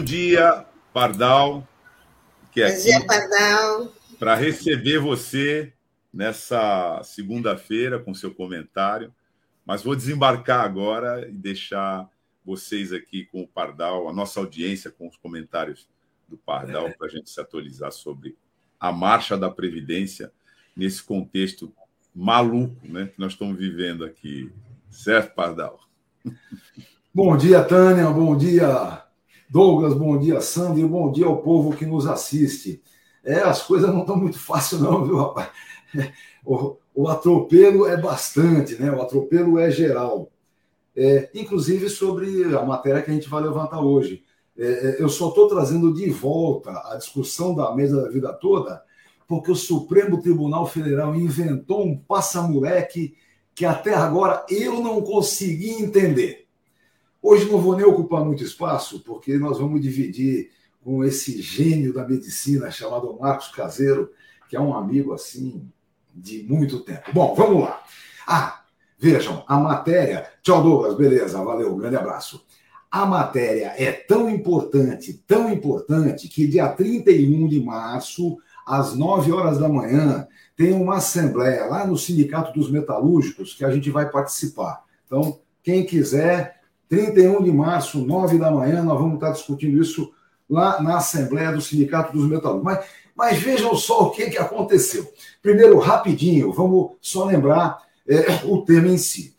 Bom dia, Pardal. Que é Bom dia, Pardal. Para receber você nessa segunda-feira com seu comentário. Mas vou desembarcar agora e deixar vocês aqui com o Pardal, a nossa audiência com os comentários do Pardal, é. para a gente se atualizar sobre a marcha da Previdência nesse contexto maluco né, que nós estamos vivendo aqui. Certo, Pardal? Bom dia, Tânia. Bom dia, Douglas. Bom dia, Sandro. Bom dia ao povo que nos assiste. É, as coisas não estão muito fáceis, não, viu, rapaz? O, o atropelo é bastante, né? O atropelo é geral. É, inclusive sobre a matéria que a gente vai levantar hoje. É, é eu só estou trazendo de volta a discussão da mesa da vida toda, porque o Supremo Tribunal Federal inventou um passa-moleque que até agora eu não consegui entender. Hoje não vou nem ocupar muito espaço, porque nós vamos dividir com esse gênio da medicina chamado Marcos Caseiro, que é um amigo assim de muito tempo. Bom, vamos lá. Ah, vejam, a matéria. Tchau, Douglas, beleza, valeu, grande abraço. A matéria é tão importante, tão importante, que dia 31 de março, às 9 horas da manhã, tem uma assembleia lá no Sindicato dos Metalúrgicos que a gente vai participar. Então, quem quiser, 31 de março, 9 da manhã, nós vamos estar discutindo isso lá na Assembleia do Sindicato dos Metalúrgicos. Mas mas vejam só o que, que aconteceu. Primeiro, rapidinho, vamos só lembrar é, o tema em si.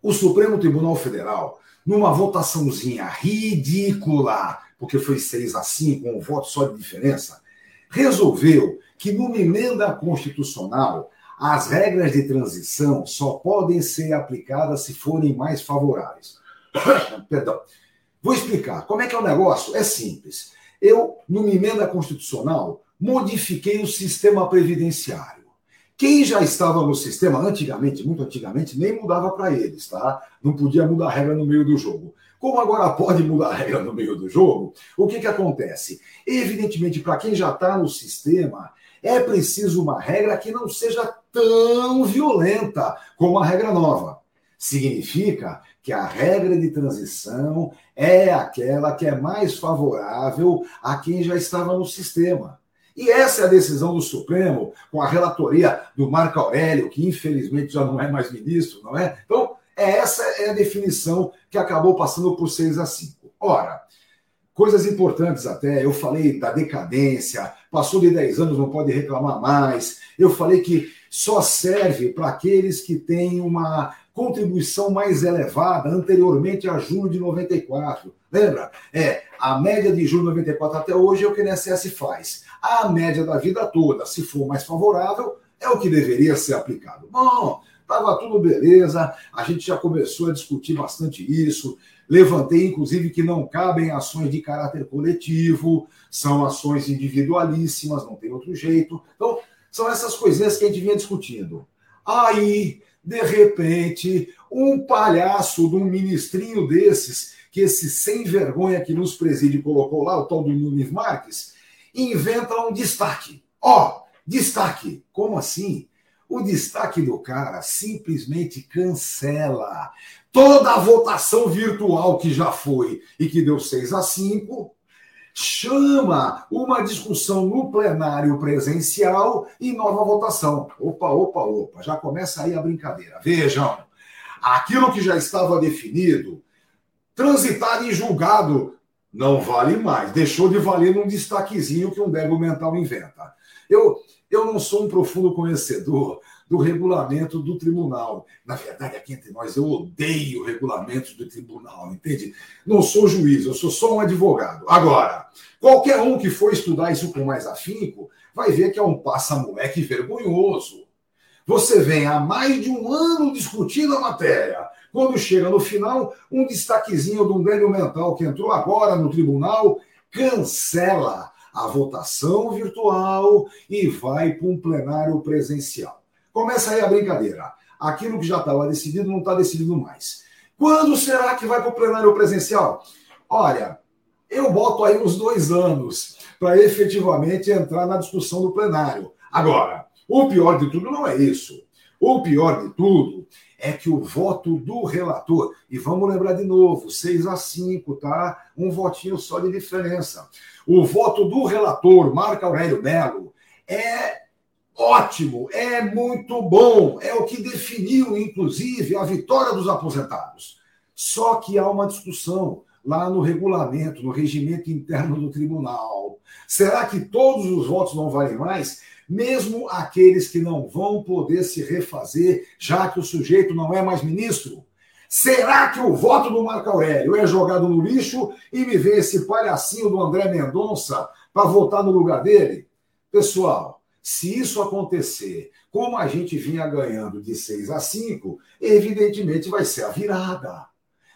O Supremo Tribunal Federal, numa votaçãozinha ridícula, porque foi 6 a 5, um voto só de diferença, resolveu que numa emenda constitucional as regras de transição só podem ser aplicadas se forem mais favoráveis. Perdão. Vou explicar. Como é que é o negócio? É simples eu, numa emenda constitucional, modifiquei o sistema previdenciário. Quem já estava no sistema antigamente, muito antigamente, nem mudava para eles, tá? Não podia mudar a regra no meio do jogo. Como agora pode mudar a regra no meio do jogo, o que, que acontece? Evidentemente, para quem já está no sistema, é preciso uma regra que não seja tão violenta como a regra nova. Significa que a regra de transição é aquela que é mais favorável a quem já estava no sistema. E essa é a decisão do Supremo, com a relatoria do Marco Aurélio, que infelizmente já não é mais ministro, não é? Então, essa é a definição que acabou passando por 6 a 5. Ora, coisas importantes até, eu falei da decadência, passou de 10 anos, não pode reclamar mais. Eu falei que só serve para aqueles que têm uma contribuição mais elevada anteriormente a julho de 94. Lembra? É, a média de julho de 94 até hoje é o que o INSS faz. A média da vida toda, se for mais favorável, é o que deveria ser aplicado. Bom, estava tudo beleza, a gente já começou a discutir bastante isso. Levantei, inclusive, que não cabem ações de caráter coletivo, são ações individualíssimas, não tem outro jeito. Então, são essas coisinhas que a gente vinha discutindo. Aí, de repente, um palhaço de um ministrinho desses, que esse sem vergonha que nos preside colocou lá, o tal do Nunes Marques, inventa um destaque. Ó, oh, destaque. Como assim? O destaque do cara simplesmente cancela toda a votação virtual que já foi e que deu 6 a 5 chama uma discussão no plenário presencial e nova votação. Opa, opa, opa, já começa aí a brincadeira. Vejam, aquilo que já estava definido, transitado em julgado, não vale mais. Deixou de valer num destaquezinho que um débil mental inventa. Eu, eu não sou um profundo conhecedor do regulamento do tribunal. Na verdade, aqui entre nós, eu odeio regulamentos do tribunal, entende? Não sou juiz, eu sou só um advogado. Agora, qualquer um que for estudar isso com mais afinco vai ver que é um passa-moleque vergonhoso. Você vem há mais de um ano discutindo a matéria. Quando chega no final, um destaquezinho de um velho mental que entrou agora no tribunal cancela a votação virtual e vai para um plenário presencial. Começa aí a brincadeira. Aquilo que já estava decidido não está decidido mais. Quando será que vai para o plenário presencial? Olha, eu boto aí uns dois anos para efetivamente entrar na discussão do plenário. Agora, o pior de tudo não é isso. O pior de tudo é que o voto do relator, e vamos lembrar de novo, 6 a 5, tá? Um votinho só de diferença. O voto do relator, Marco Aurélio Melo, é ótimo, é muito bom, é o que definiu, inclusive, a vitória dos aposentados. Só que há uma discussão lá no regulamento, no regimento interno do tribunal. Será que todos os votos não valem mais? Mesmo aqueles que não vão poder se refazer, já que o sujeito não é mais ministro? Será que o voto do Marco Aurélio é jogado no lixo e me vê esse palhacinho do André Mendonça para votar no lugar dele? Pessoal, se isso acontecer, como a gente vinha ganhando de 6 a 5, evidentemente vai ser a virada.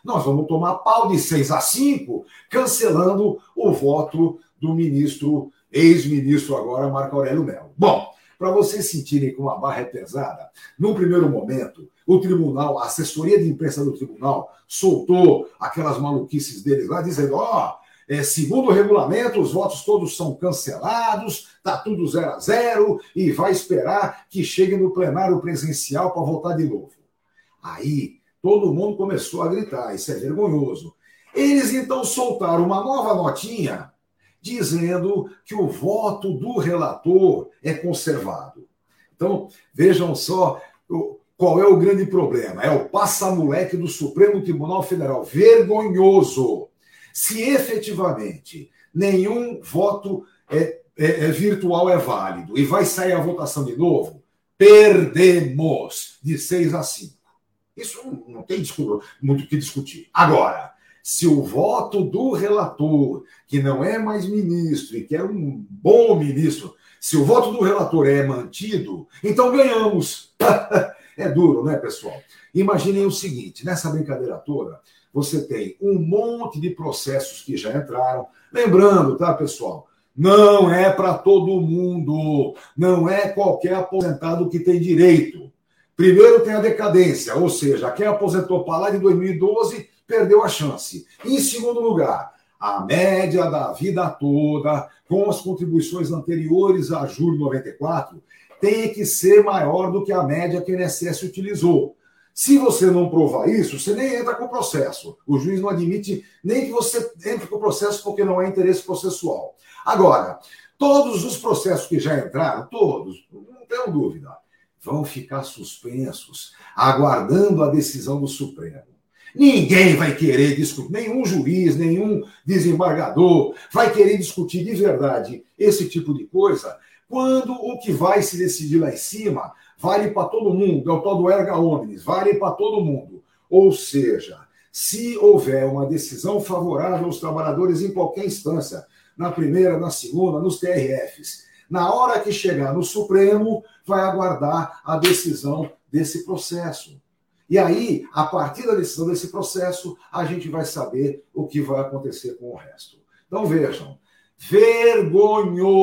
Nós vamos tomar pau de 6 a 5, cancelando o voto do ministro, ex-ministro agora, Marco Aurélio Melo. Bom, para vocês sentirem que uma barra é pesada, no primeiro momento, o tribunal, a assessoria de imprensa do tribunal, soltou aquelas maluquices deles lá, dizendo: ó, é, segundo o regulamento, os votos todos são cancelados, tá tudo zero a zero, e vai esperar que chegue no plenário presencial para votar de novo. Aí Todo mundo começou a gritar, isso é vergonhoso. Eles então soltaram uma nova notinha dizendo que o voto do relator é conservado. Então, vejam só qual é o grande problema. É o passa-moleque do Supremo Tribunal Federal. Vergonhoso. Se efetivamente nenhum voto é, é, é virtual é válido e vai sair a votação de novo, perdemos de 6 a 5. Isso não tem muito o que discutir. Agora, se o voto do relator, que não é mais ministro e que é um bom ministro, se o voto do relator é mantido, então ganhamos. é duro, né, pessoal? Imaginem o seguinte: nessa brincadeira toda, você tem um monte de processos que já entraram. Lembrando, tá, pessoal? Não é para todo mundo, não é qualquer aposentado que tem direito. Primeiro tem a decadência, ou seja, quem aposentou para lá de 2012 perdeu a chance. Em segundo lugar, a média da vida toda, com as contribuições anteriores a julho de 94, tem que ser maior do que a média que o INSS utilizou. Se você não provar isso, você nem entra com o processo. O juiz não admite nem que você entre com o processo porque não é interesse processual. Agora, todos os processos que já entraram, todos, não tenho dúvida, vão ficar suspensos, aguardando a decisão do Supremo. Ninguém vai querer discutir, nenhum juiz, nenhum desembargador vai querer discutir de verdade esse tipo de coisa, quando o que vai se decidir lá em cima vale para todo mundo, é o tal do erga omnes, vale para todo mundo. Ou seja, se houver uma decisão favorável aos trabalhadores em qualquer instância, na primeira, na segunda, nos TRFs, na hora que chegar no Supremo, vai aguardar a decisão desse processo. E aí, a partir da decisão desse processo, a gente vai saber o que vai acontecer com o resto. Então vejam, vergonhoso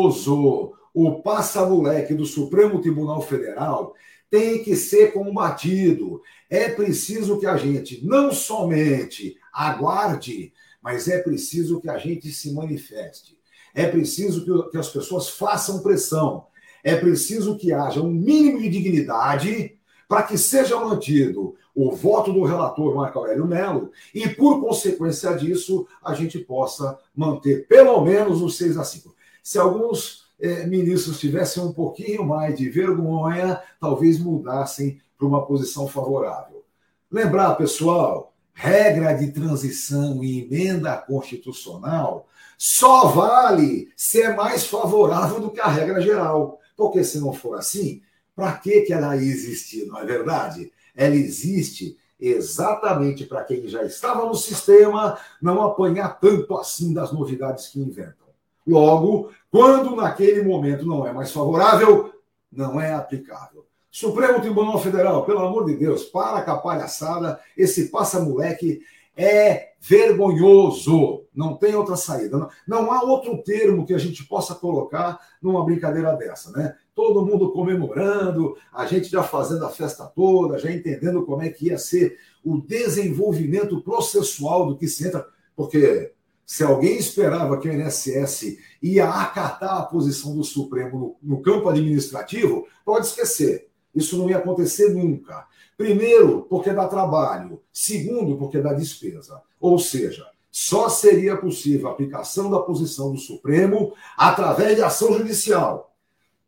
o passa-moleque do Supremo Tribunal Federal tem que ser combatido. É preciso que a gente não somente aguarde, mas é preciso que a gente se manifeste. É preciso que, as pessoas façam pressão. É preciso que haja um mínimo de dignidade para que seja mantido o voto do relator Marco Aurélio Melo e, por consequência disso, a gente possa manter pelo menos os 6 a 5. Se alguns eh, ministros tivessem um pouquinho mais de vergonha, talvez mudassem para uma posição favorável. Lembrar, pessoal, regra de transição e emenda constitucional só vale se é mais favorável do que a regra geral. Porque se não for assim, para que, que ela existe, não é verdade? Ela existe exatamente para quem já estava no sistema não apanhar tanto assim das novidades que inventam. Logo, quando naquele momento não é mais favorável, não é aplicável. Supremo Tribunal Federal, pelo amor de Deus, para com a palhaçada, esse passa-moleque é vergonhoso. Não tem outra saída. Não, não, há outro termo que a gente possa colocar numa brincadeira dessa, né? Todo mundo comemorando, a gente já fazendo a festa toda, já entendendo como é que ia ser o desenvolvimento processual do que se entra, porque se alguém esperava que o INSS ia acatar a posição do Supremo no, no campo administrativo, pode esquecer. Isso não ia acontecer nunca. Primeiro, porque dá trabalho. Segundo, porque dá despesa. Ou seja, só seria possível a aplicação da posição do Supremo através de ação judicial.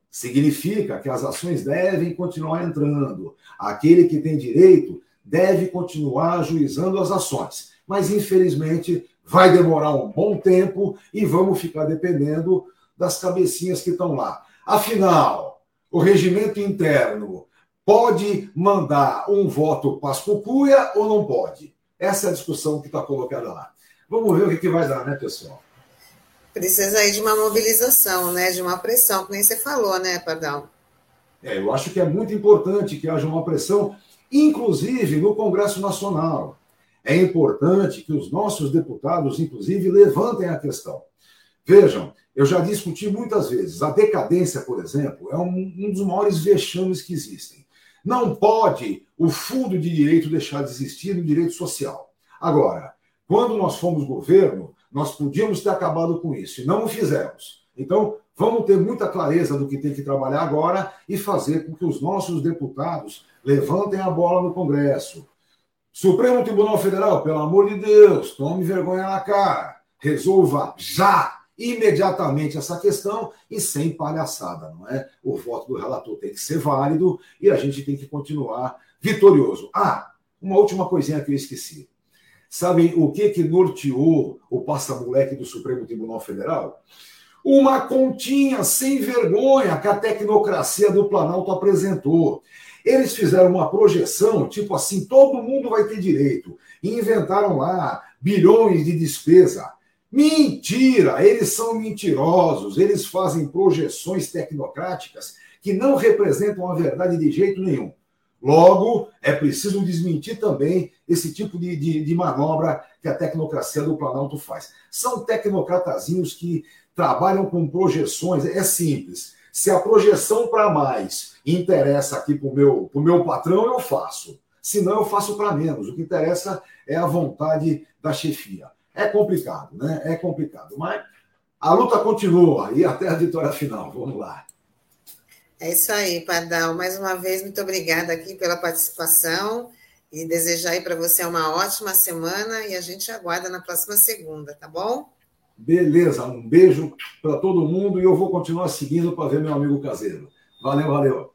Significa que as ações devem continuar entrando. Aquele que tem direito deve continuar ajuizando as ações. Mas, infelizmente, vai demorar um bom tempo e vamos ficar dependendo das cabecinhas que estão lá. Afinal, o regimento interno pode mandar um voto pascucuia ou não pode? Essa é a discussão que está colocada lá. Vamos ver o que, que vai dar, né, pessoal? Precisa aí de uma mobilização, né? De uma pressão, que nem você falou, né, Pardal? É, eu acho que é muito importante que haja uma pressão, inclusive no Congresso Nacional. É importante que os nossos deputados, inclusive, levantem a questão. Vejam, eu já discuti muitas vezes, a decadência, por exemplo, é um, um dos maiores vexames que existem. Não pode o fundo de direito deixar de existir no direito social. Agora, quando nós fomos governo, nós podíamos ter acabado com isso e não o fizemos. Então, vamos ter muita clareza do que tem que trabalhar agora e fazer com que os nossos deputados levantem a bola no Congresso. Supremo Tribunal Federal, pelo amor de Deus, tome vergonha na cara. Resolva já, imediatamente, essa questão e sem palhaçada, não é? O voto do relator tem que ser válido e a gente tem que continuar vitorioso. Ah, uma última coisinha que eu esqueci. Sabem o que que norteou o passa-moleque do Supremo Tribunal Federal? Uma continha sem vergonha que a tecnocracia do Planalto apresentou. Eles fizeram uma projeção, tipo assim, todo mundo vai ter direito. E inventaram lá bilhões de despesa. Mentira! Eles são mentirosos, eles fazem projeções tecnocráticas que não representam a verdade de jeito nenhum. Logo, é preciso desmentir também esse tipo de, de, de, manobra que a tecnocracia do Planalto faz. São tecnocratazinhos que trabalham com projeções. É simples. Se a projeção para mais interessa aqui para o meu, meu patrão, eu faço. Se não, eu faço para menos. O que interessa é a vontade da chefia. É complicado, né? É complicado. Mas a luta continua e até a vitória final. Vamos lá. É isso aí, Pardal. Mais uma vez, muito obrigada aqui pela participação e desejar aí para você uma ótima semana e a gente aguarda na próxima segunda, tá bom? Beleza, um beijo para todo mundo e eu vou continuar seguindo para ver meu amigo caseiro. Valeu, valeu.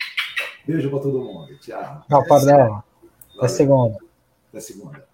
Beijo para todo mundo. Tchau. Tchau, Pardal. Até segunda. Até segunda.